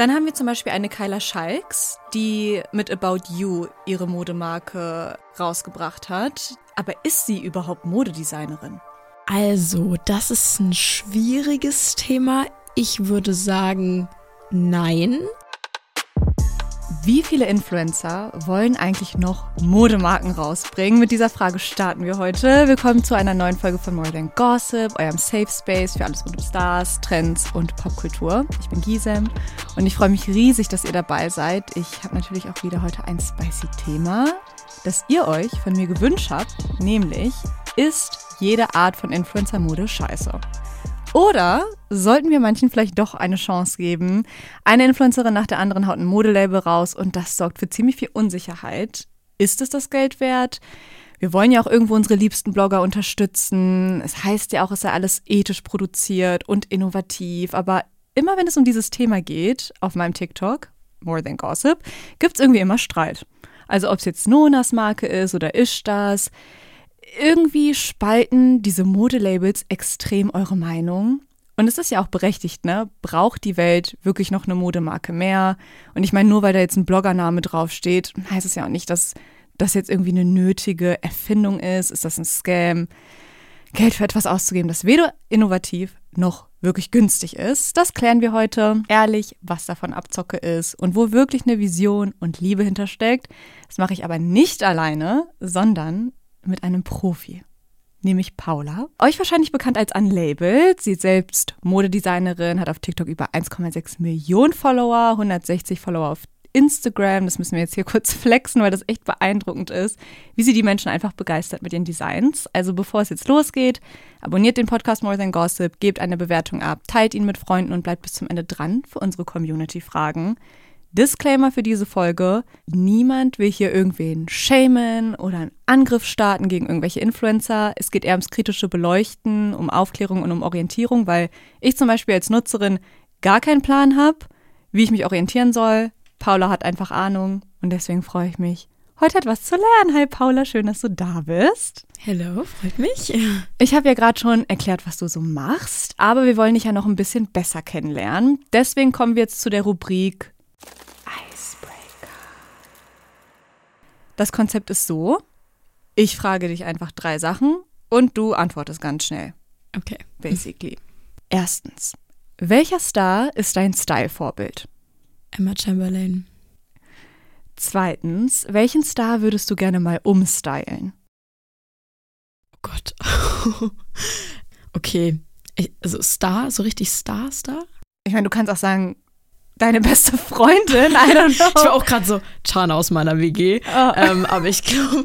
Dann haben wir zum Beispiel eine Kyla Schalks, die mit About You ihre Modemarke rausgebracht hat. Aber ist sie überhaupt Modedesignerin? Also, das ist ein schwieriges Thema. Ich würde sagen, nein. Wie viele Influencer wollen eigentlich noch Modemarken rausbringen? Mit dieser Frage starten wir heute. Willkommen zu einer neuen Folge von More Than Gossip, eurem Safe Space für alles rund um Stars, Trends und Popkultur. Ich bin Gisem und ich freue mich riesig, dass ihr dabei seid. Ich habe natürlich auch wieder heute ein spicy Thema, das ihr euch von mir gewünscht habt, nämlich ist jede Art von Influencer-Mode scheiße? Oder sollten wir manchen vielleicht doch eine Chance geben? Eine Influencerin nach der anderen haut ein Modelabel raus und das sorgt für ziemlich viel Unsicherheit. Ist es das Geld wert? Wir wollen ja auch irgendwo unsere liebsten Blogger unterstützen. Es heißt ja auch, es sei alles ethisch produziert und innovativ. Aber immer wenn es um dieses Thema geht, auf meinem TikTok, More Than Gossip, gibt es irgendwie immer Streit. Also ob es jetzt Nonas Marke ist oder Ishtas, irgendwie spalten diese Modelabels extrem eure Meinung. Und es ist ja auch berechtigt, ne? Braucht die Welt wirklich noch eine Modemarke mehr? Und ich meine, nur weil da jetzt ein Bloggername draufsteht, heißt es ja auch nicht, dass das jetzt irgendwie eine nötige Erfindung ist. Ist das ein Scam? Geld für etwas auszugeben, das weder innovativ noch wirklich günstig ist. Das klären wir heute ehrlich, was davon Abzocke ist und wo wirklich eine Vision und Liebe hintersteckt. Das mache ich aber nicht alleine, sondern mit einem Profi, nämlich Paula. Euch wahrscheinlich bekannt als Unlabeled. Sie ist selbst Modedesignerin, hat auf TikTok über 1,6 Millionen Follower, 160 Follower auf Instagram. Das müssen wir jetzt hier kurz flexen, weil das echt beeindruckend ist, wie sie die Menschen einfach begeistert mit ihren Designs. Also bevor es jetzt losgeht, abonniert den Podcast More Than Gossip, gebt eine Bewertung ab, teilt ihn mit Freunden und bleibt bis zum Ende dran für unsere Community-Fragen. Disclaimer für diese Folge. Niemand will hier irgendwen shamen oder einen Angriff starten gegen irgendwelche Influencer. Es geht eher ums kritische Beleuchten, um Aufklärung und um Orientierung, weil ich zum Beispiel als Nutzerin gar keinen Plan habe, wie ich mich orientieren soll. Paula hat einfach Ahnung und deswegen freue ich mich, heute etwas zu lernen. Hi Paula, schön, dass du da bist. Hallo, freut mich. Ich habe ja gerade schon erklärt, was du so machst, aber wir wollen dich ja noch ein bisschen besser kennenlernen. Deswegen kommen wir jetzt zu der Rubrik Das Konzept ist so, ich frage dich einfach drei Sachen und du antwortest ganz schnell. Okay. Basically. Erstens, welcher Star ist dein Style-Vorbild? Emma Chamberlain. Zweitens, welchen Star würdest du gerne mal umstylen? Oh Gott. okay. Also Star, so richtig Star-Star? Ich meine, du kannst auch sagen, deine beste Freundin? I don't know. Ich war auch gerade so Chana aus meiner WG. Oh. Ähm, aber ich glaube,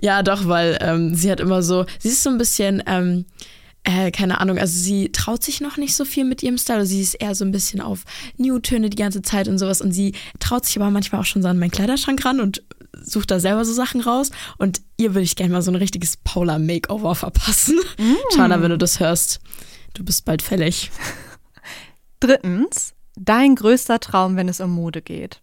ja doch, weil ähm, sie hat immer so, sie ist so ein bisschen, ähm, äh, keine Ahnung, also sie traut sich noch nicht so viel mit ihrem Style. Also sie ist eher so ein bisschen auf New-Töne die ganze Zeit und sowas. Und sie traut sich aber manchmal auch schon so an meinen Kleiderschrank ran und sucht da selber so Sachen raus. Und ihr würde ich gerne mal so ein richtiges Paula-Makeover verpassen. Mm. Chana, wenn du das hörst, du bist bald fällig. Drittens, dein größter Traum, wenn es um Mode geht?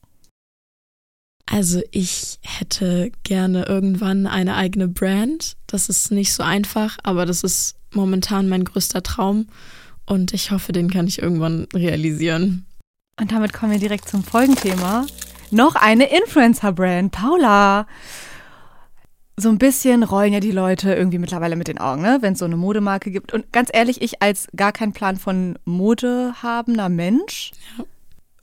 Also ich hätte gerne irgendwann eine eigene Brand. Das ist nicht so einfach, aber das ist momentan mein größter Traum und ich hoffe, den kann ich irgendwann realisieren. Und damit kommen wir direkt zum Folgenthema. Noch eine Influencer-Brand. Paula so ein bisschen rollen ja die Leute irgendwie mittlerweile mit den Augen, ne? wenn es so eine Modemarke gibt. Und ganz ehrlich, ich als gar keinen Plan von Mode habender Mensch ja.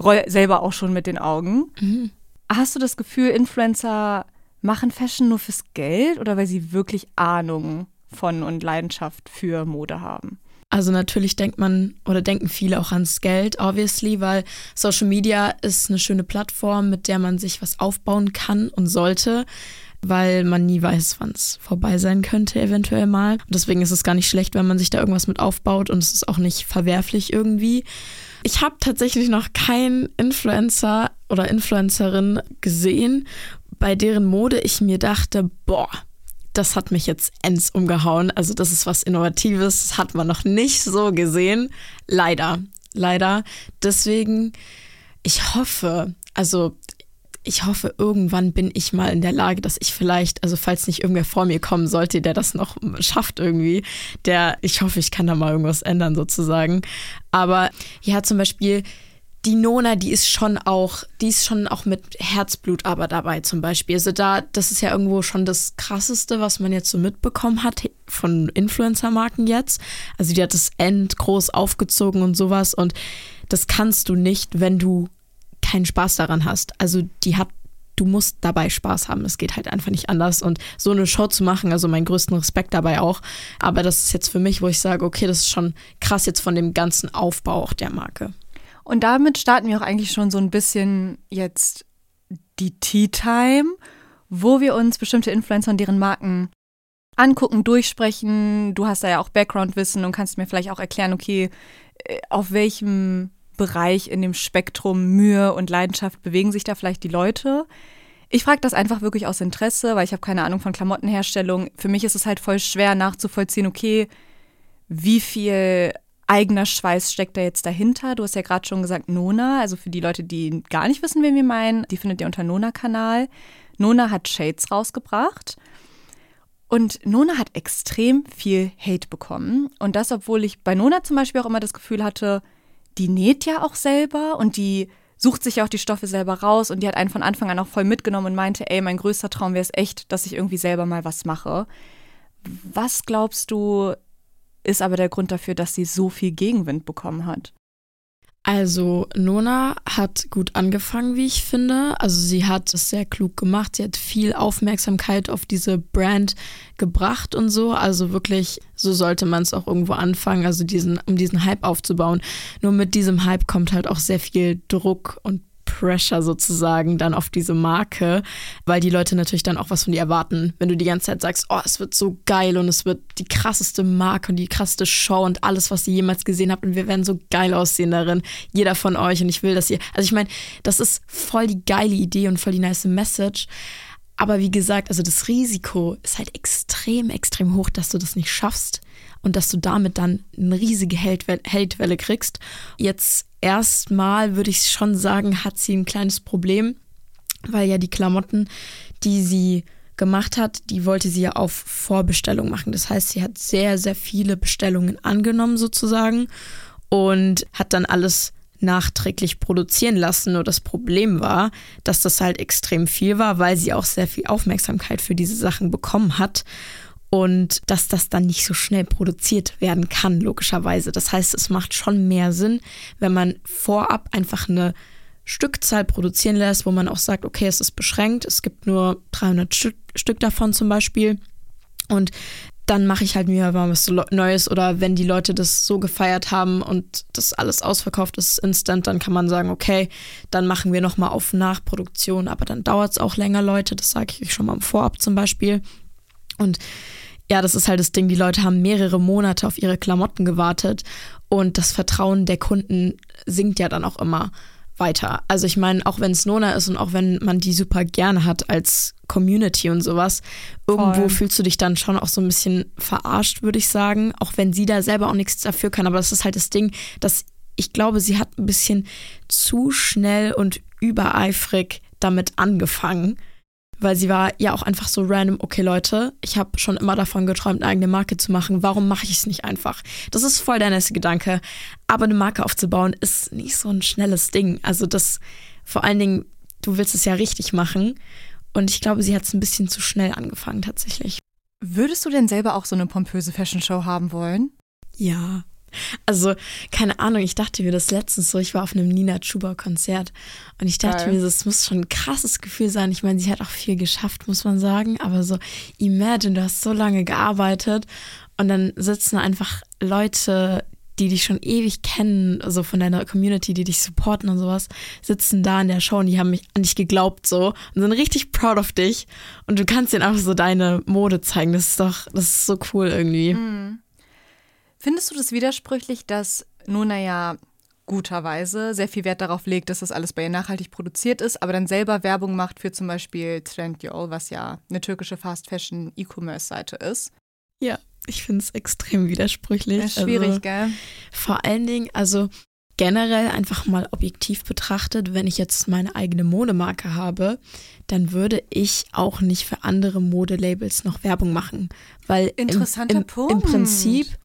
roll selber auch schon mit den Augen. Mhm. Hast du das Gefühl, Influencer machen Fashion nur fürs Geld oder weil sie wirklich Ahnung von und Leidenschaft für Mode haben? Also natürlich denkt man oder denken viele auch ans Geld, obviously, weil Social Media ist eine schöne Plattform, mit der man sich was aufbauen kann und sollte weil man nie weiß, wann es vorbei sein könnte, eventuell mal. Und deswegen ist es gar nicht schlecht, wenn man sich da irgendwas mit aufbaut und es ist auch nicht verwerflich irgendwie. Ich habe tatsächlich noch keinen Influencer oder Influencerin gesehen, bei deren Mode ich mir dachte, boah, das hat mich jetzt ends umgehauen. Also das ist was Innovatives, das hat man noch nicht so gesehen. Leider, leider. Deswegen, ich hoffe, also ich hoffe, irgendwann bin ich mal in der Lage, dass ich vielleicht, also falls nicht irgendwer vor mir kommen sollte, der das noch schafft irgendwie, der, ich hoffe, ich kann da mal irgendwas ändern sozusagen. Aber ja, zum Beispiel die Nona, die ist schon auch, die ist schon auch mit Herzblut aber dabei zum Beispiel. Also da, das ist ja irgendwo schon das Krasseste, was man jetzt so mitbekommen hat von Influencer-Marken jetzt. Also die hat das End groß aufgezogen und sowas und das kannst du nicht, wenn du keinen Spaß daran hast. Also die hat du musst dabei Spaß haben. Es geht halt einfach nicht anders. Und so eine Show zu machen, also meinen größten Respekt dabei auch. Aber das ist jetzt für mich, wo ich sage, okay, das ist schon krass jetzt von dem ganzen Aufbau auch der Marke. Und damit starten wir auch eigentlich schon so ein bisschen jetzt die Tea Time, wo wir uns bestimmte Influencer und deren Marken angucken, durchsprechen. Du hast da ja auch Background-Wissen und kannst mir vielleicht auch erklären, okay, äh, auf welchem Bereich in dem Spektrum Mühe und Leidenschaft bewegen sich da vielleicht die Leute. Ich frage das einfach wirklich aus Interesse, weil ich habe keine Ahnung von Klamottenherstellung. Für mich ist es halt voll schwer nachzuvollziehen, okay, wie viel eigener Schweiß steckt da jetzt dahinter? Du hast ja gerade schon gesagt Nona, also für die Leute, die gar nicht wissen, wen wir meinen, die findet ihr unter Nona-Kanal. Nona hat Shades rausgebracht. Und Nona hat extrem viel Hate bekommen. Und das, obwohl ich bei Nona zum Beispiel auch immer das Gefühl hatte, die näht ja auch selber und die sucht sich ja auch die Stoffe selber raus und die hat einen von Anfang an auch voll mitgenommen und meinte, ey, mein größter Traum wäre es echt, dass ich irgendwie selber mal was mache. Was glaubst du, ist aber der Grund dafür, dass sie so viel Gegenwind bekommen hat. Also Nona hat gut angefangen, wie ich finde. Also sie hat es sehr klug gemacht. Sie hat viel Aufmerksamkeit auf diese Brand gebracht und so. Also wirklich, so sollte man es auch irgendwo anfangen, also diesen, um diesen Hype aufzubauen. Nur mit diesem Hype kommt halt auch sehr viel Druck und Pressure sozusagen dann auf diese Marke, weil die Leute natürlich dann auch was von dir erwarten. Wenn du die ganze Zeit sagst, oh, es wird so geil und es wird die krasseste Marke und die krasseste Show und alles, was ihr jemals gesehen habt und wir werden so geil aussehen darin, jeder von euch und ich will, dass ihr, also ich meine, das ist voll die geile Idee und voll die nice Message. Aber wie gesagt, also das Risiko ist halt extrem, extrem hoch, dass du das nicht schaffst und dass du damit dann eine riesige Hatewelle kriegst. Jetzt erstmal würde ich schon sagen, hat sie ein kleines Problem, weil ja die Klamotten, die sie gemacht hat, die wollte sie ja auf Vorbestellung machen. Das heißt, sie hat sehr, sehr viele Bestellungen angenommen sozusagen und hat dann alles nachträglich produzieren lassen. Nur das Problem war, dass das halt extrem viel war, weil sie auch sehr viel Aufmerksamkeit für diese Sachen bekommen hat und dass das dann nicht so schnell produziert werden kann, logischerweise. Das heißt, es macht schon mehr Sinn, wenn man vorab einfach eine Stückzahl produzieren lässt, wo man auch sagt, okay, es ist beschränkt, es gibt nur 300 Stück, Stück davon zum Beispiel. Und dann mache ich halt mir mal was Neues oder wenn die Leute das so gefeiert haben und das alles ausverkauft ist instant, dann kann man sagen, okay, dann machen wir nochmal auf Nachproduktion, aber dann dauert es auch länger, Leute, das sage ich euch schon mal im Vorab zum Beispiel. Und ja, das ist halt das Ding, die Leute haben mehrere Monate auf ihre Klamotten gewartet und das Vertrauen der Kunden sinkt ja dann auch immer weiter. Also ich meine, auch wenn es Nona ist und auch wenn man die super gerne hat als Community und sowas, irgendwo Voll. fühlst du dich dann schon auch so ein bisschen verarscht, würde ich sagen, auch wenn sie da selber auch nichts dafür kann. Aber das ist halt das Ding, dass ich glaube, sie hat ein bisschen zu schnell und übereifrig damit angefangen weil sie war ja auch einfach so random, okay Leute, ich habe schon immer davon geträumt, eine eigene Marke zu machen, warum mache ich es nicht einfach? Das ist voll der nächste Gedanke, aber eine Marke aufzubauen ist nicht so ein schnelles Ding. Also das, vor allen Dingen, du willst es ja richtig machen und ich glaube, sie hat es ein bisschen zu schnell angefangen tatsächlich. Würdest du denn selber auch so eine pompöse Fashion Show haben wollen? Ja, also, keine Ahnung, ich dachte mir das letztens so, ich war auf einem Nina Chuba-Konzert und ich dachte Geil. mir, das muss schon ein krasses Gefühl sein. Ich meine, sie hat auch viel geschafft, muss man sagen, aber so, imagine, du hast so lange gearbeitet und dann sitzen einfach Leute, die dich schon ewig kennen, also von deiner Community, die dich supporten und sowas, sitzen da in der Show und die haben mich an dich geglaubt so und sind richtig proud of dich und du kannst ihnen einfach so deine Mode zeigen. Das ist doch, das ist so cool irgendwie. Mhm. Findest du das widersprüchlich, dass Nuna ja guterweise sehr viel Wert darauf legt, dass das alles bei ihr nachhaltig produziert ist, aber dann selber Werbung macht für zum Beispiel Trendyol, was ja eine türkische Fast Fashion E-Commerce-Seite ist? Ja, ich finde es extrem widersprüchlich. Ja, schwierig, also, gell? Vor allen Dingen, also generell einfach mal objektiv betrachtet, wenn ich jetzt meine eigene Modemarke habe, dann würde ich auch nicht für andere Modelabels noch Werbung machen. Weil Interessanter im, im, Punkt. im Prinzip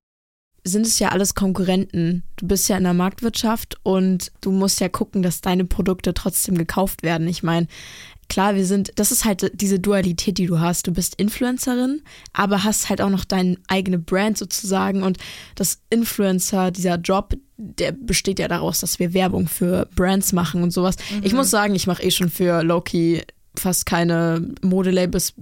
sind es ja alles Konkurrenten. Du bist ja in der Marktwirtschaft und du musst ja gucken, dass deine Produkte trotzdem gekauft werden. Ich meine, klar, wir sind, das ist halt diese Dualität, die du hast. Du bist Influencerin, aber hast halt auch noch deine eigene Brand sozusagen. Und das Influencer, dieser Job, der besteht ja daraus, dass wir Werbung für Brands machen und sowas. Mhm. Ich muss sagen, ich mache eh schon für Loki fast keine Modelabels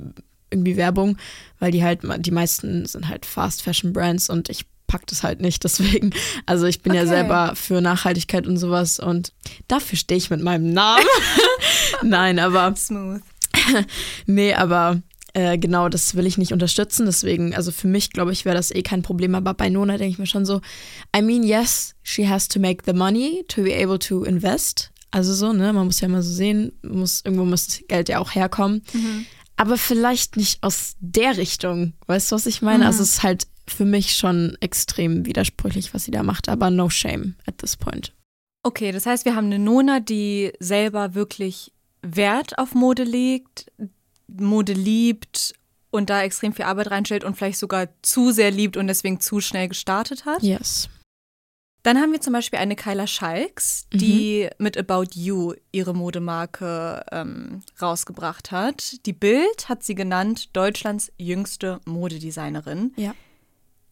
irgendwie Werbung, weil die halt, die meisten sind halt Fast Fashion Brands und ich pack das halt nicht. Deswegen, also ich bin okay. ja selber für Nachhaltigkeit und sowas und dafür stehe ich mit meinem Namen. Nein, aber. Smooth. nee, aber äh, genau, das will ich nicht unterstützen. Deswegen, also für mich, glaube ich, wäre das eh kein Problem. Aber bei Nona denke ich mir schon so, I mean, yes, she has to make the money to be able to invest. Also so, ne, man muss ja mal so sehen, muss, irgendwo muss das Geld ja auch herkommen. Mhm. Aber vielleicht nicht aus der Richtung. Weißt du, was ich meine? Mhm. Also es ist halt für mich schon extrem widersprüchlich, was sie da macht, aber no shame at this point. Okay, das heißt, wir haben eine Nona, die selber wirklich Wert auf Mode legt, Mode liebt und da extrem viel Arbeit reinstellt und vielleicht sogar zu sehr liebt und deswegen zu schnell gestartet hat. Yes. Dann haben wir zum Beispiel eine Kyla Schalks, die mhm. mit About You ihre Modemarke ähm, rausgebracht hat. Die Bild hat sie genannt Deutschlands jüngste Modedesignerin. Ja.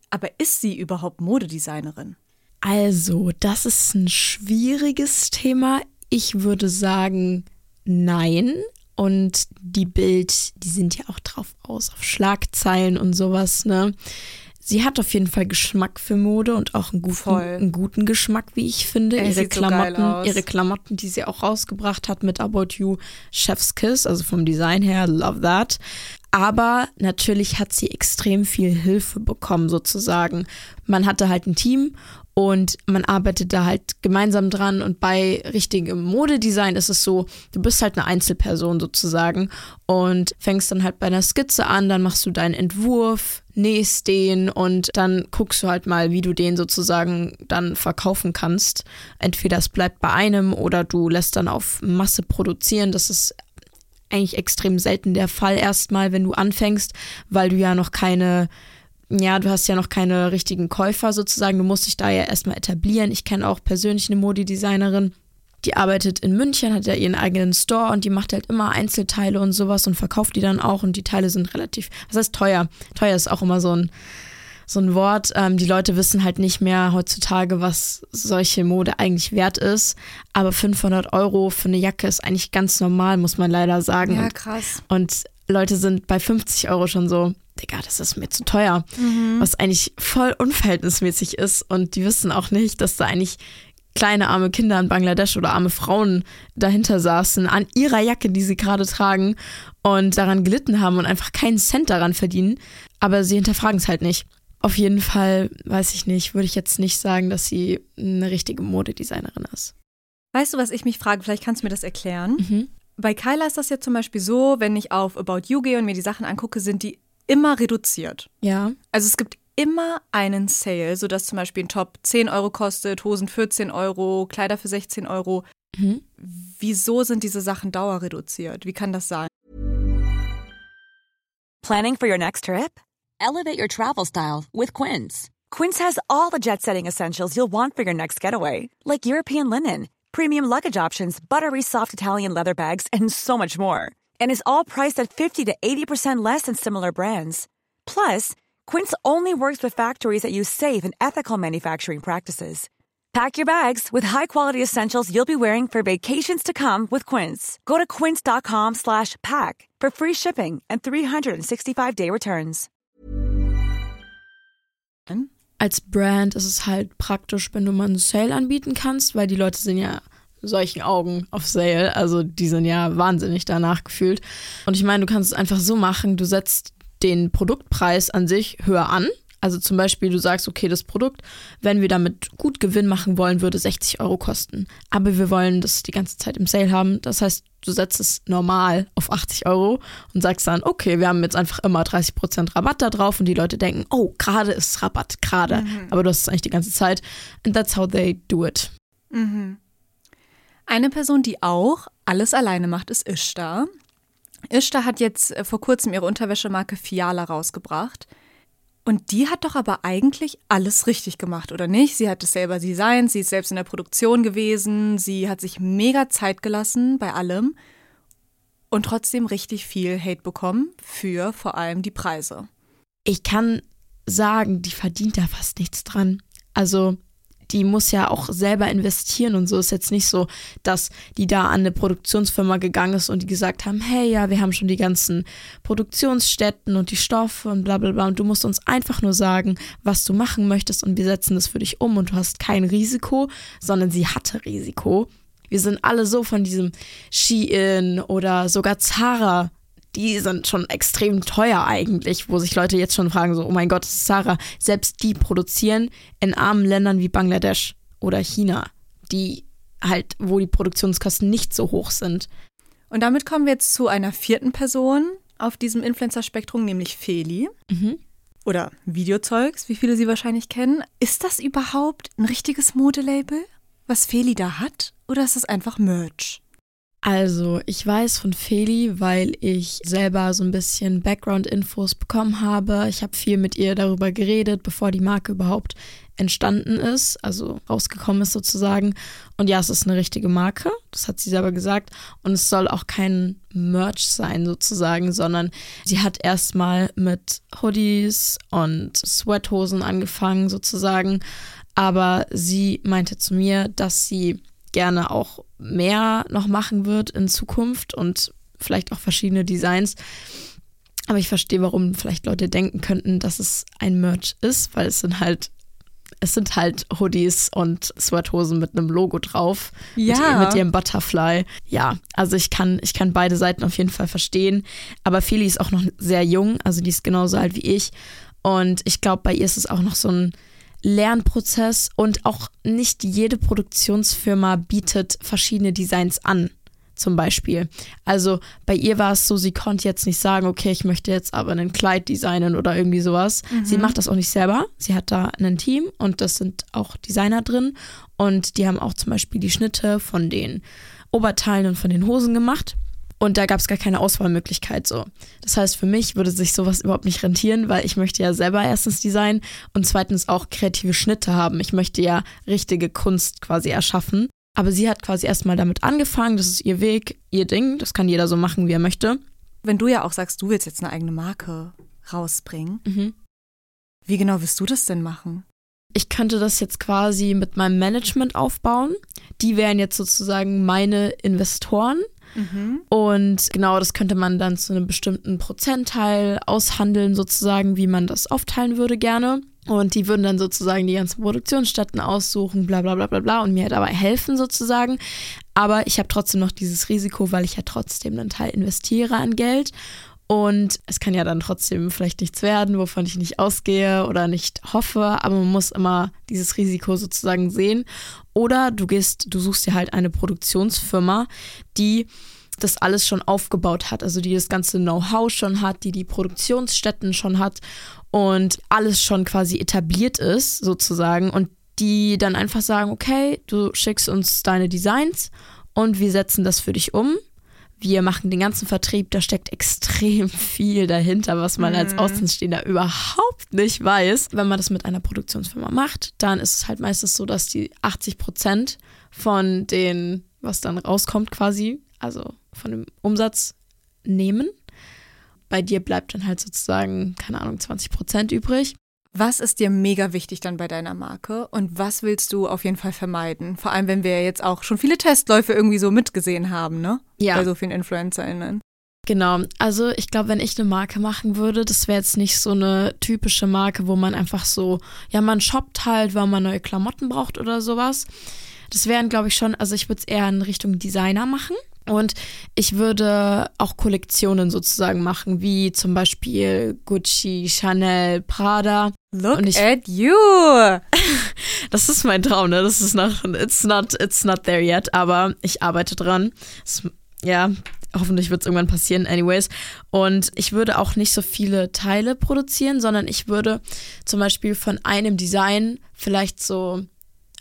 Aber ist sie überhaupt Modedesignerin? Also, das ist ein schwieriges Thema. Ich würde sagen, nein. Und die Bild, die sind ja auch drauf aus, auf Schlagzeilen und sowas, ne? Sie hat auf jeden Fall Geschmack für Mode und auch einen guten, einen guten Geschmack, wie ich finde. Ey, ihre Klamotten, so ihre Klamotten, die sie auch rausgebracht hat mit About You Chef's Kiss, also vom Design her, love that. Aber natürlich hat sie extrem viel Hilfe bekommen, sozusagen. Man hatte halt ein Team und man arbeitet da halt gemeinsam dran und bei richtigem Modedesign ist es so, du bist halt eine Einzelperson sozusagen und fängst dann halt bei einer Skizze an, dann machst du deinen Entwurf, nähst den und dann guckst du halt mal, wie du den sozusagen dann verkaufen kannst. Entweder es bleibt bei einem oder du lässt dann auf Masse produzieren. Das ist eigentlich extrem selten der Fall erstmal, wenn du anfängst, weil du ja noch keine ja, du hast ja noch keine richtigen Käufer sozusagen. Du musst dich da ja erstmal etablieren. Ich kenne auch persönlich eine Modedesignerin, die arbeitet in München, hat ja ihren eigenen Store und die macht halt immer Einzelteile und sowas und verkauft die dann auch und die Teile sind relativ, was heißt teuer? Teuer ist auch immer so ein, so ein Wort. Ähm, die Leute wissen halt nicht mehr heutzutage, was solche Mode eigentlich wert ist. Aber 500 Euro für eine Jacke ist eigentlich ganz normal, muss man leider sagen. Ja, krass. Und, und Leute sind bei 50 Euro schon so, Digga, das ist mir zu teuer. Mhm. Was eigentlich voll unverhältnismäßig ist. Und die wissen auch nicht, dass da eigentlich kleine arme Kinder in Bangladesch oder arme Frauen dahinter saßen, an ihrer Jacke, die sie gerade tragen und daran gelitten haben und einfach keinen Cent daran verdienen. Aber sie hinterfragen es halt nicht. Auf jeden Fall, weiß ich nicht, würde ich jetzt nicht sagen, dass sie eine richtige Modedesignerin ist. Weißt du, was ich mich frage? Vielleicht kannst du mir das erklären. Mhm. Bei Kyla ist das ja zum Beispiel so, wenn ich auf About You gehe und mir die Sachen angucke, sind die immer reduziert. Ja. Also es gibt immer einen Sale, sodass zum Beispiel ein Top 10 Euro kostet, Hosen 14 Euro, Kleider für 16 Euro. Mhm. Wieso sind diese Sachen dauerreduziert? Wie kann das sein? Planning for your next trip? Elevate your travel style with Quince. Quince has all the jet-setting essentials you'll want for your next getaway, like European linen, premium luggage options, buttery soft Italian leather bags, and so much more. and is all priced at 50 to 80% less than similar brands. Plus, Quince only works with factories that use safe and ethical manufacturing practices. Pack your bags with high-quality essentials you'll be wearing for vacations to come with Quince. Go to quince.com/pack for free shipping and 365-day returns. Als Brand ist es halt praktisch, wenn du mal einen Sale anbieten kannst, weil die Leute sind ja solchen Augen auf Sale. Also die sind ja wahnsinnig danach gefühlt. Und ich meine, du kannst es einfach so machen, du setzt den Produktpreis an sich höher an. Also zum Beispiel, du sagst, okay, das Produkt, wenn wir damit gut Gewinn machen wollen, würde 60 Euro kosten. Aber wir wollen das die ganze Zeit im Sale haben. Das heißt, du setzt es normal auf 80 Euro und sagst dann, okay, wir haben jetzt einfach immer 30% Rabatt da drauf und die Leute denken, oh, gerade ist Rabatt, gerade. Mhm. Aber du hast es eigentlich die ganze Zeit. And that's how they do it. Mhm. Eine Person, die auch alles alleine macht, ist Ishtar. Ishtar hat jetzt äh, vor kurzem ihre Unterwäschemarke Fiala rausgebracht. Und die hat doch aber eigentlich alles richtig gemacht, oder nicht? Sie hat es selber designt, sie ist selbst in der Produktion gewesen, sie hat sich mega Zeit gelassen bei allem und trotzdem richtig viel Hate bekommen für vor allem die Preise. Ich kann sagen, die verdient da fast nichts dran. Also die muss ja auch selber investieren und so ist jetzt nicht so, dass die da an eine Produktionsfirma gegangen ist und die gesagt haben, hey ja, wir haben schon die ganzen Produktionsstätten und die Stoffe und bla bla bla und du musst uns einfach nur sagen, was du machen möchtest und wir setzen das für dich um und du hast kein Risiko, sondern sie hatte Risiko. Wir sind alle so von diesem Shein oder sogar Zara die sind schon extrem teuer eigentlich, wo sich Leute jetzt schon fragen, so, oh mein Gott, Sarah, selbst die produzieren in armen Ländern wie Bangladesch oder China, die halt, wo die Produktionskosten nicht so hoch sind. Und damit kommen wir jetzt zu einer vierten Person auf diesem Influencer-Spektrum, nämlich Feli. Mhm. Oder Videozeugs, wie viele sie wahrscheinlich kennen. Ist das überhaupt ein richtiges Modelabel, was Feli da hat? Oder ist das einfach Merch? Also, ich weiß von Feli, weil ich selber so ein bisschen Background-Infos bekommen habe. Ich habe viel mit ihr darüber geredet, bevor die Marke überhaupt entstanden ist, also rausgekommen ist sozusagen. Und ja, es ist eine richtige Marke, das hat sie selber gesagt. Und es soll auch kein Merch sein sozusagen, sondern sie hat erstmal mit Hoodies und Sweathosen angefangen sozusagen. Aber sie meinte zu mir, dass sie gerne auch mehr noch machen wird in Zukunft und vielleicht auch verschiedene Designs. Aber ich verstehe, warum vielleicht Leute denken könnten, dass es ein Merch ist, weil es sind halt es sind halt Hoodies und Sweathosen mit einem Logo drauf. Ja. Mit, mit ihrem Butterfly. Ja, also ich kann, ich kann beide Seiten auf jeden Fall verstehen. Aber Feli ist auch noch sehr jung, also die ist genauso alt wie ich. Und ich glaube, bei ihr ist es auch noch so ein Lernprozess und auch nicht jede Produktionsfirma bietet verschiedene Designs an. Zum Beispiel. Also bei ihr war es so, sie konnte jetzt nicht sagen, okay, ich möchte jetzt aber ein Kleid designen oder irgendwie sowas. Mhm. Sie macht das auch nicht selber. Sie hat da ein Team und das sind auch Designer drin. Und die haben auch zum Beispiel die Schnitte von den Oberteilen und von den Hosen gemacht. Und da gab es gar keine Auswahlmöglichkeit so. Das heißt, für mich würde sich sowas überhaupt nicht rentieren, weil ich möchte ja selber erstens designen und zweitens auch kreative Schnitte haben. Ich möchte ja richtige Kunst quasi erschaffen. Aber sie hat quasi erstmal damit angefangen, das ist ihr Weg, ihr Ding, das kann jeder so machen, wie er möchte. Wenn du ja auch sagst, du willst jetzt eine eigene Marke rausbringen, Mhm. wie genau willst du das denn machen? Ich könnte das jetzt quasi mit meinem Management aufbauen. Die wären jetzt sozusagen meine Investoren. Und genau, das könnte man dann zu einem bestimmten Prozentteil aushandeln, sozusagen, wie man das aufteilen würde gerne. Und die würden dann sozusagen die ganzen Produktionsstätten aussuchen, bla bla bla bla bla und mir dabei helfen sozusagen. Aber ich habe trotzdem noch dieses Risiko, weil ich ja trotzdem einen Teil investiere an Geld. Und es kann ja dann trotzdem vielleicht nichts werden, wovon ich nicht ausgehe oder nicht hoffe, aber man muss immer dieses Risiko sozusagen sehen. Oder du gehst, du suchst dir halt eine Produktionsfirma, die das alles schon aufgebaut hat, also die das ganze Know-how schon hat, die die Produktionsstätten schon hat und alles schon quasi etabliert ist sozusagen und die dann einfach sagen, okay, du schickst uns deine Designs und wir setzen das für dich um. Wir machen den ganzen Vertrieb, da steckt extrem viel dahinter, was man als Außenstehender überhaupt nicht weiß. Wenn man das mit einer Produktionsfirma macht, dann ist es halt meistens so, dass die 80 Prozent von den, was dann rauskommt quasi, also von dem Umsatz nehmen. Bei dir bleibt dann halt sozusagen, keine Ahnung, 20 Prozent übrig. Was ist dir mega wichtig dann bei deiner Marke und was willst du auf jeden Fall vermeiden? Vor allem, wenn wir jetzt auch schon viele Testläufe irgendwie so mitgesehen haben, ne? Ja. Bei so vielen InfluencerInnen. Genau, also ich glaube, wenn ich eine Marke machen würde, das wäre jetzt nicht so eine typische Marke, wo man einfach so, ja, man shoppt halt, weil man neue Klamotten braucht oder sowas. Das wären, glaube ich, schon, also ich würde es eher in Richtung Designer machen. Und ich würde auch Kollektionen sozusagen machen, wie zum Beispiel Gucci, Chanel, Prada. Look Und ich- at you! Das ist mein Traum, ne? Das ist noch, it's not, it's not there yet, aber ich arbeite dran. Es, ja, hoffentlich wird es irgendwann passieren, anyways. Und ich würde auch nicht so viele Teile produzieren, sondern ich würde zum Beispiel von einem Design vielleicht so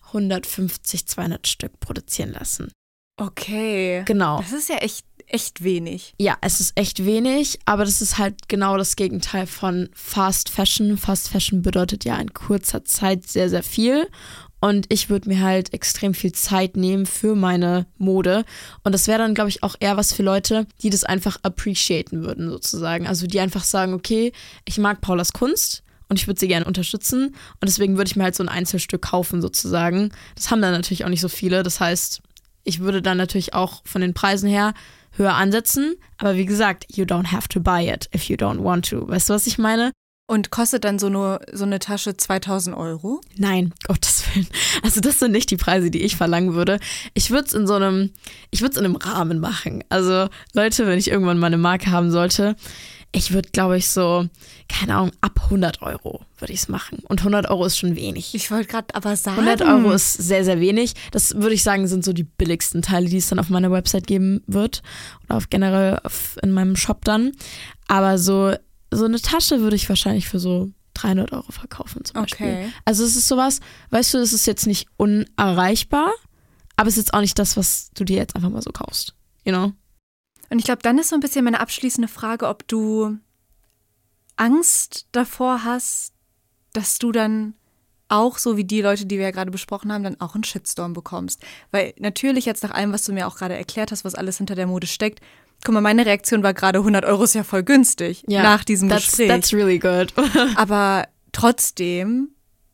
150, 200 Stück produzieren lassen. Okay. Genau. Das ist ja echt, echt wenig. Ja, es ist echt wenig, aber das ist halt genau das Gegenteil von Fast Fashion. Fast Fashion bedeutet ja in kurzer Zeit sehr, sehr viel. Und ich würde mir halt extrem viel Zeit nehmen für meine Mode. Und das wäre dann, glaube ich, auch eher was für Leute, die das einfach appreciaten würden, sozusagen. Also die einfach sagen, okay, ich mag Paulas Kunst und ich würde sie gerne unterstützen. Und deswegen würde ich mir halt so ein Einzelstück kaufen, sozusagen. Das haben dann natürlich auch nicht so viele. Das heißt, ich würde dann natürlich auch von den Preisen her höher ansetzen. Aber wie gesagt, you don't have to buy it if you don't want to. Weißt du, was ich meine? Und kostet dann so, nur, so eine Tasche 2000 Euro? Nein, Gottes Willen. Also das sind nicht die Preise, die ich verlangen würde. Ich würde es in so einem, ich würde es in einem Rahmen machen. Also Leute, wenn ich irgendwann mal eine Marke haben sollte, ich würde, glaube ich, so, keine Ahnung, ab 100 Euro würde ich es machen. Und 100 Euro ist schon wenig. Ich wollte gerade aber sagen. 100 Euro ist sehr, sehr wenig. Das würde ich sagen, sind so die billigsten Teile, die es dann auf meiner Website geben wird. Oder auf generell auf, in meinem Shop dann. Aber so, so eine Tasche würde ich wahrscheinlich für so 300 Euro verkaufen zum Beispiel. Okay. Also es ist sowas, weißt du, es ist jetzt nicht unerreichbar, aber es ist jetzt auch nicht das, was du dir jetzt einfach mal so kaufst. You know? Und ich glaube, dann ist so ein bisschen meine abschließende Frage, ob du Angst davor hast, dass du dann auch, so wie die Leute, die wir ja gerade besprochen haben, dann auch einen Shitstorm bekommst. Weil natürlich jetzt nach allem, was du mir auch gerade erklärt hast, was alles hinter der Mode steckt, guck mal, meine Reaktion war gerade 100 Euro ist ja voll günstig Ja, nach diesem That's, Gespräch. that's really good. aber trotzdem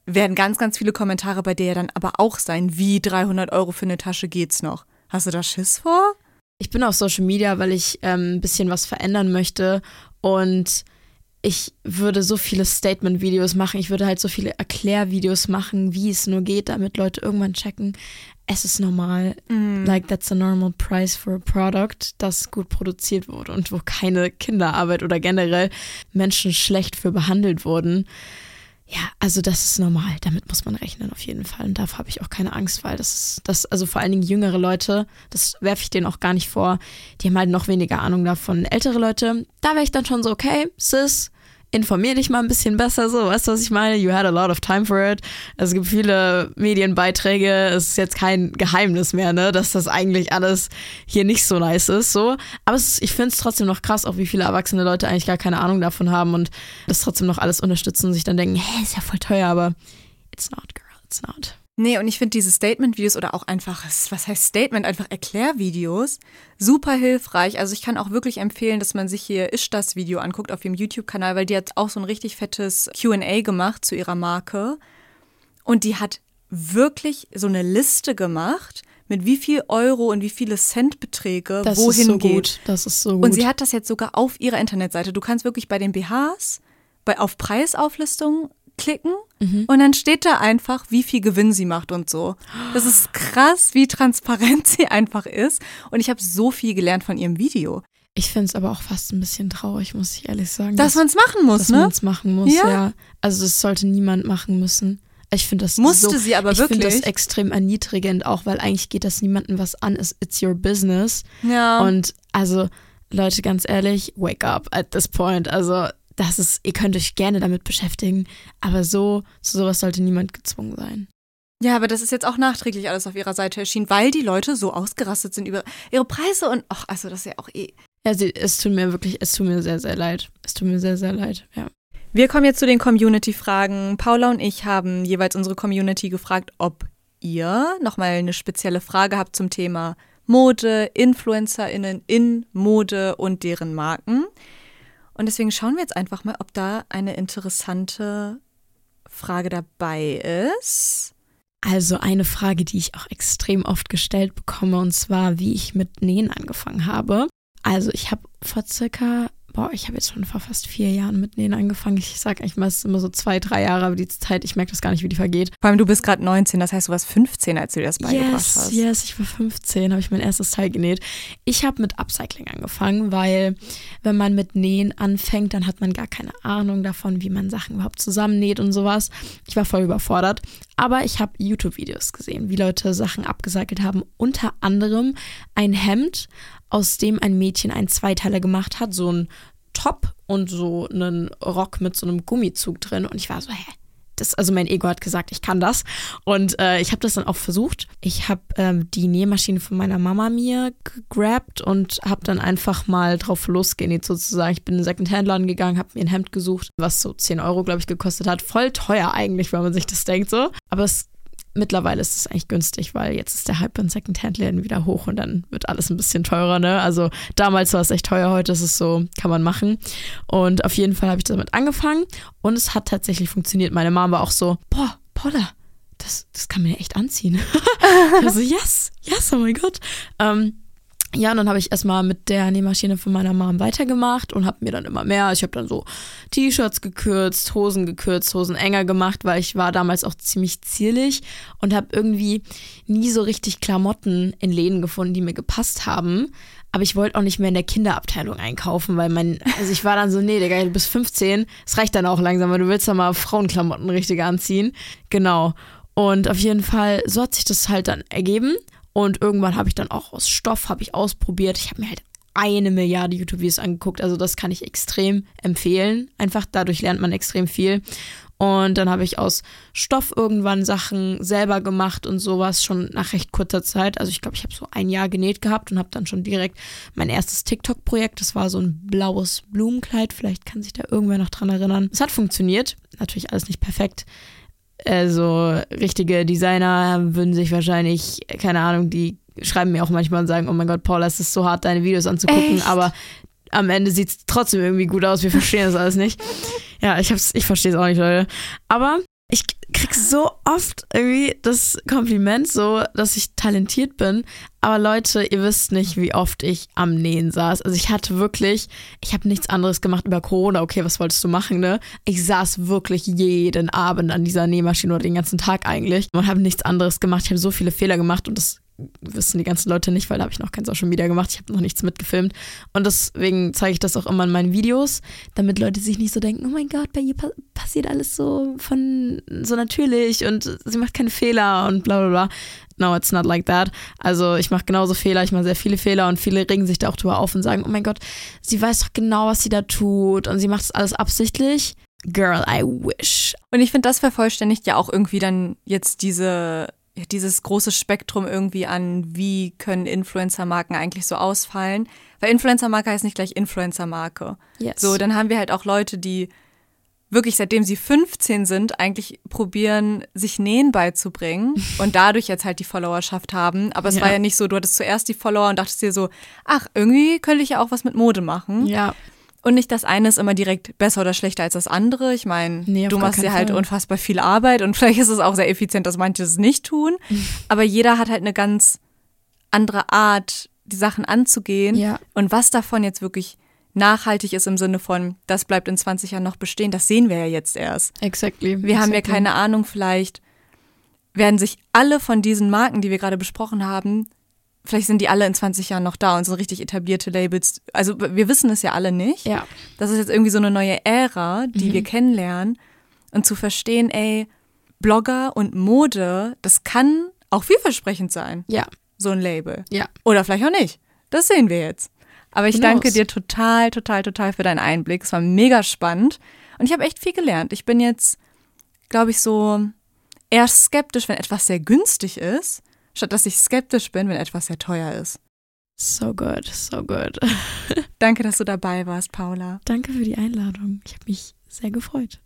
werden ganz, ganz viele Kommentare bei dir ja dann aber auch sein, wie 300 Euro für eine Tasche geht's noch. Hast du da Schiss vor? Ich bin auf Social Media, weil ich ähm, ein bisschen was verändern möchte und ich würde so viele Statement-Videos machen. Ich würde halt so viele Erklärvideos machen, wie es nur geht, damit Leute irgendwann checken, es ist normal. Like that's a normal price for a product, das gut produziert wurde und wo keine Kinderarbeit oder generell Menschen schlecht für behandelt wurden. Ja, also das ist normal. Damit muss man rechnen auf jeden Fall. Und davor habe ich auch keine Angst, weil das ist, das, also vor allen Dingen jüngere Leute, das werfe ich denen auch gar nicht vor, die haben halt noch weniger Ahnung davon. Ältere Leute, da wäre ich dann schon so, okay, sis, informier dich mal ein bisschen besser, so, weißt du, was ich meine? You had a lot of time for it. Es gibt viele Medienbeiträge, es ist jetzt kein Geheimnis mehr, ne, dass das eigentlich alles hier nicht so nice ist, so. Aber ist- ich finde es trotzdem noch krass, auch wie viele erwachsene Leute eigentlich gar keine Ahnung davon haben und das trotzdem noch alles unterstützen und sich dann denken, hä, ist ja voll teuer, aber it's not, girl, it's not. Nee, und ich finde diese Statement-Videos oder auch einfach, was heißt Statement, einfach Erklärvideos, super hilfreich. Also ich kann auch wirklich empfehlen, dass man sich hier Ist das Video anguckt auf ihrem YouTube-Kanal, weil die hat auch so ein richtig fettes Q&A gemacht zu ihrer Marke. Und die hat wirklich so eine Liste gemacht, mit wie viel Euro und wie viele Centbeträge Das wohin ist so geht. gut, das ist so gut. Und sie hat das jetzt sogar auf ihrer Internetseite. Du kannst wirklich bei den BHs bei, auf Klicken und dann steht da einfach, wie viel Gewinn sie macht und so. Das ist krass, wie transparent sie einfach ist. Und ich habe so viel gelernt von ihrem Video. ich finde es aber auch fast ein bisschen traurig, muss ich ehrlich sagen. Dass man es machen muss, dass ne? man es machen muss, Ja. ja. Also das sollte niemand machen müssen. Ich finde das Musste so, sie aber ich finde das wirklich? extrem erniedrigend, auch weil eigentlich geht das niemandem was an. It's your business. Ja. Und also Leute, ganz ehrlich, wake up at this point. Also das ist, ihr könnt euch gerne damit beschäftigen, aber so zu sowas sollte niemand gezwungen sein. ja, aber das ist jetzt auch nachträglich alles auf ihrer Seite erschienen, weil die Leute so ausgerastet sind über ihre Preise und ach, also das ist ja auch eh. Ja, sie, es tut mir wirklich, es tut mir sehr, sehr leid. Es tut mir sehr, sehr leid, ja. Wir kommen jetzt zu den Community-Fragen. Paula und ich haben jeweils unsere Community gefragt, ob ihr nochmal eine spezielle Frage habt zum Thema Mode, InfluencerInnen in Mode und deren Marken. Und deswegen schauen wir jetzt einfach mal, ob da eine interessante Frage dabei ist. Also eine Frage, die ich auch extrem oft gestellt bekomme, und zwar, wie ich mit Nähen angefangen habe. Also ich habe vor circa, boah, ich habe jetzt schon vor fast vier Jahren mit Nähen angefangen. Ich sage eigentlich meistens immer so zwei, drei Jahre, aber die Zeit, ich merke das gar nicht, wie die vergeht. Vor allem, du bist gerade 19, das heißt, du warst 15, als du dir das beigebracht Yes, hast. yes, ich war 15, habe ich mein erstes Teil genäht. Ich habe mit Upcycling angefangen, weil wenn man mit Nähen anfängt, dann hat man gar keine Ahnung davon, wie man Sachen überhaupt zusammennäht und sowas. Ich war voll überfordert. Aber ich habe YouTube-Videos gesehen, wie Leute Sachen abgecycelt haben. Unter anderem ein Hemd, aus dem ein Mädchen einen Zweiteiler gemacht hat, so ein Top und so einen Rock mit so einem Gummizug drin. Und ich war so, hä? Das, also mein Ego hat gesagt, ich kann das. Und äh, ich habe das dann auch versucht. Ich habe ähm, die Nähmaschine von meiner Mama mir gegrabt und habe dann einfach mal drauf losgenäht sozusagen. Ich bin in den Secondhand-Laden gegangen, habe mir ein Hemd gesucht, was so 10 Euro, glaube ich, gekostet hat. Voll teuer eigentlich, wenn man sich das denkt so. Aber es mittlerweile ist es eigentlich günstig, weil jetzt ist der Hype in Secondhand-Läden wieder hoch und dann wird alles ein bisschen teurer, ne? Also damals war es echt teuer, heute ist es so, kann man machen. Und auf jeden Fall habe ich damit angefangen und es hat tatsächlich funktioniert. Meine Mom war auch so, boah, Paula, das, das kann man ja echt anziehen. also, yes, yes, oh mein Gott. Ähm, ja, und dann habe ich erstmal mit der Nähmaschine von meiner Mom weitergemacht und habe mir dann immer mehr. Ich habe dann so T-Shirts gekürzt, Hosen gekürzt, Hosen enger gemacht, weil ich war damals auch ziemlich zierlich und habe irgendwie nie so richtig Klamotten in Läden gefunden, die mir gepasst haben. Aber ich wollte auch nicht mehr in der Kinderabteilung einkaufen, weil mein, also ich war dann so, nee, Digga, du bist 15, es reicht dann auch langsam, weil du willst dann mal Frauenklamotten richtig anziehen. Genau. Und auf jeden Fall, so hat sich das halt dann ergeben. Und irgendwann habe ich dann auch aus Stoff habe ich ausprobiert. Ich habe mir halt eine Milliarde YouTube-Videos angeguckt. Also das kann ich extrem empfehlen. Einfach dadurch lernt man extrem viel. Und dann habe ich aus Stoff irgendwann Sachen selber gemacht und sowas schon nach recht kurzer Zeit. Also ich glaube, ich habe so ein Jahr genäht gehabt und habe dann schon direkt mein erstes TikTok-Projekt. Das war so ein blaues Blumenkleid. Vielleicht kann sich da irgendwer noch dran erinnern. Es hat funktioniert. Natürlich alles nicht perfekt. Also richtige Designer würden sich wahrscheinlich, keine Ahnung, die schreiben mir auch manchmal und sagen, oh mein Gott, Paula, es ist so hart, deine Videos anzugucken, Echt? aber am Ende sieht es trotzdem irgendwie gut aus. Wir verstehen das alles nicht. Ja, ich, hab's, ich verstehe es auch nicht, Leute. Aber ich krieg so oft irgendwie das Kompliment, so, dass ich talentiert bin. Aber Leute, ihr wisst nicht, wie oft ich am Nähen saß. Also ich hatte wirklich, ich habe nichts anderes gemacht über Corona. Okay, was wolltest du machen, ne? Ich saß wirklich jeden Abend an dieser Nähmaschine oder den ganzen Tag eigentlich und habe nichts anderes gemacht. Ich habe so viele Fehler gemacht und das wissen die ganzen Leute nicht, weil da habe ich noch kein Social Media gemacht. Ich habe noch nichts mitgefilmt. Und deswegen zeige ich das auch immer in meinen Videos, damit Leute sich nicht so denken, oh mein Gott, bei ihr pa passiert alles so von so natürlich und sie macht keine Fehler und bla bla bla. No, it's not like that. Also ich mache genauso Fehler, ich mache sehr viele Fehler und viele regen sich da auch drüber auf und sagen, oh mein Gott, sie weiß doch genau, was sie da tut und sie macht das alles absichtlich. Girl, I wish. Und ich finde, das vervollständigt ja auch irgendwie dann jetzt diese, dieses große Spektrum irgendwie an, wie können Influencer-Marken eigentlich so ausfallen. Weil Influencer-Marke heißt nicht gleich Influencer-Marke. Yes. So, dann haben wir halt auch Leute, die wirklich seitdem sie 15 sind, eigentlich probieren, sich Nähen beizubringen und dadurch jetzt halt die Followerschaft haben. Aber es Ja. war ja nicht so, du hattest zuerst die Follower und dachtest dir so, ach, irgendwie könnte ich ja auch was mit Mode machen. Ja, Und nicht das eine ist immer direkt besser oder schlechter als das andere. Ich meine, Nee, du machst dir halt Fall. unfassbar viel Arbeit und vielleicht ist es auch sehr effizient, dass manche es nicht tun. Mhm. Aber jeder hat halt eine ganz andere Art, die Sachen anzugehen. Ja. Und was davon jetzt wirklich nachhaltig ist im Sinne von, das bleibt in 20 Jahren noch bestehen, das sehen wir ja jetzt erst. exactly. Wir haben ja exactly. keine Ahnung, vielleicht werden sich alle von diesen Marken, die wir gerade besprochen haben, vielleicht sind die alle in 20 Jahren noch da und sind richtig etablierte Labels. Also wir wissen es ja alle nicht. Ja. Das ist jetzt irgendwie so eine neue Ära, die Mhm. wir kennenlernen. Und zu verstehen, ey, Blogger und Mode, das kann auch vielversprechend sein, Ja, so ein Label. ja. Oder vielleicht auch nicht. Das sehen wir jetzt. Aber ich danke dir total, total, total für deinen Einblick. Es war mega spannend. Und ich habe echt viel gelernt. Ich bin jetzt, glaube ich, so eher skeptisch, wenn etwas sehr günstig ist, statt dass ich skeptisch bin, wenn etwas sehr teuer ist. So good, so good. Danke, dass du dabei warst, Paula. Danke für die Einladung. Ich habe mich sehr gefreut.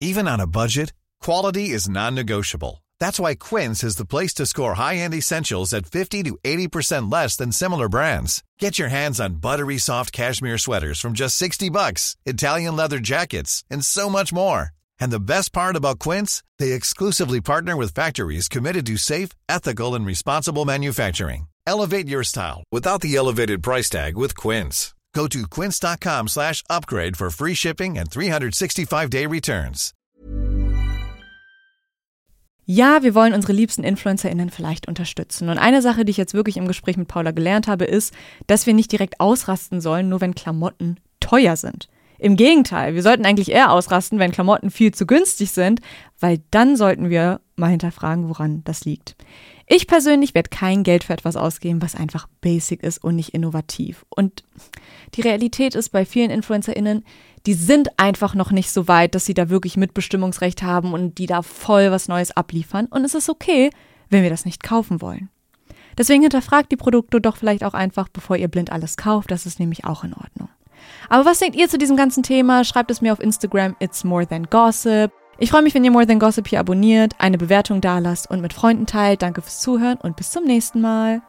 Even on a budget, quality is non-negotiable. That's why Quince is the place to score high-end essentials at 50 to 80% less than similar brands. Get your hands on buttery soft cashmere sweaters from just 60 bucks, Italian leather jackets, and so much more. And the best part about Quince, they exclusively partner with factories committed to safe, ethical, and responsible manufacturing. Elevate your style without the elevated price tag with Quince. Go to quince.com slash upgrade for free shipping and 365-day returns. Ja, wir wollen unsere liebsten InfluencerInnen vielleicht unterstützen. Und eine Sache, die ich jetzt wirklich im Gespräch mit Paula gelernt habe, ist, dass wir nicht direkt ausrasten sollen, nur wenn Klamotten teuer sind. Im Gegenteil, wir sollten eigentlich eher ausrasten, wenn Klamotten viel zu günstig sind, weil dann sollten wir mal hinterfragen, woran das liegt. Ich persönlich werde kein Geld für etwas ausgeben, was einfach basic ist und nicht innovativ. Und die Realität ist bei vielen InfluencerInnen, die sind einfach noch nicht so weit, dass sie da wirklich Mitbestimmungsrecht haben und die da voll was Neues abliefern. Und es ist okay, wenn wir das nicht kaufen wollen. Deswegen hinterfragt die Produkte doch vielleicht auch einfach, bevor ihr blind alles kauft. Das ist nämlich auch in Ordnung. Aber was denkt ihr zu diesem ganzen Thema? Schreibt es mir auf Instagram, it's more than gossip. Ich freue mich, wenn ihr More Than Gossip hier abonniert, eine Bewertung dalasst und mit Freunden teilt. Danke fürs Zuhören und bis zum nächsten Mal.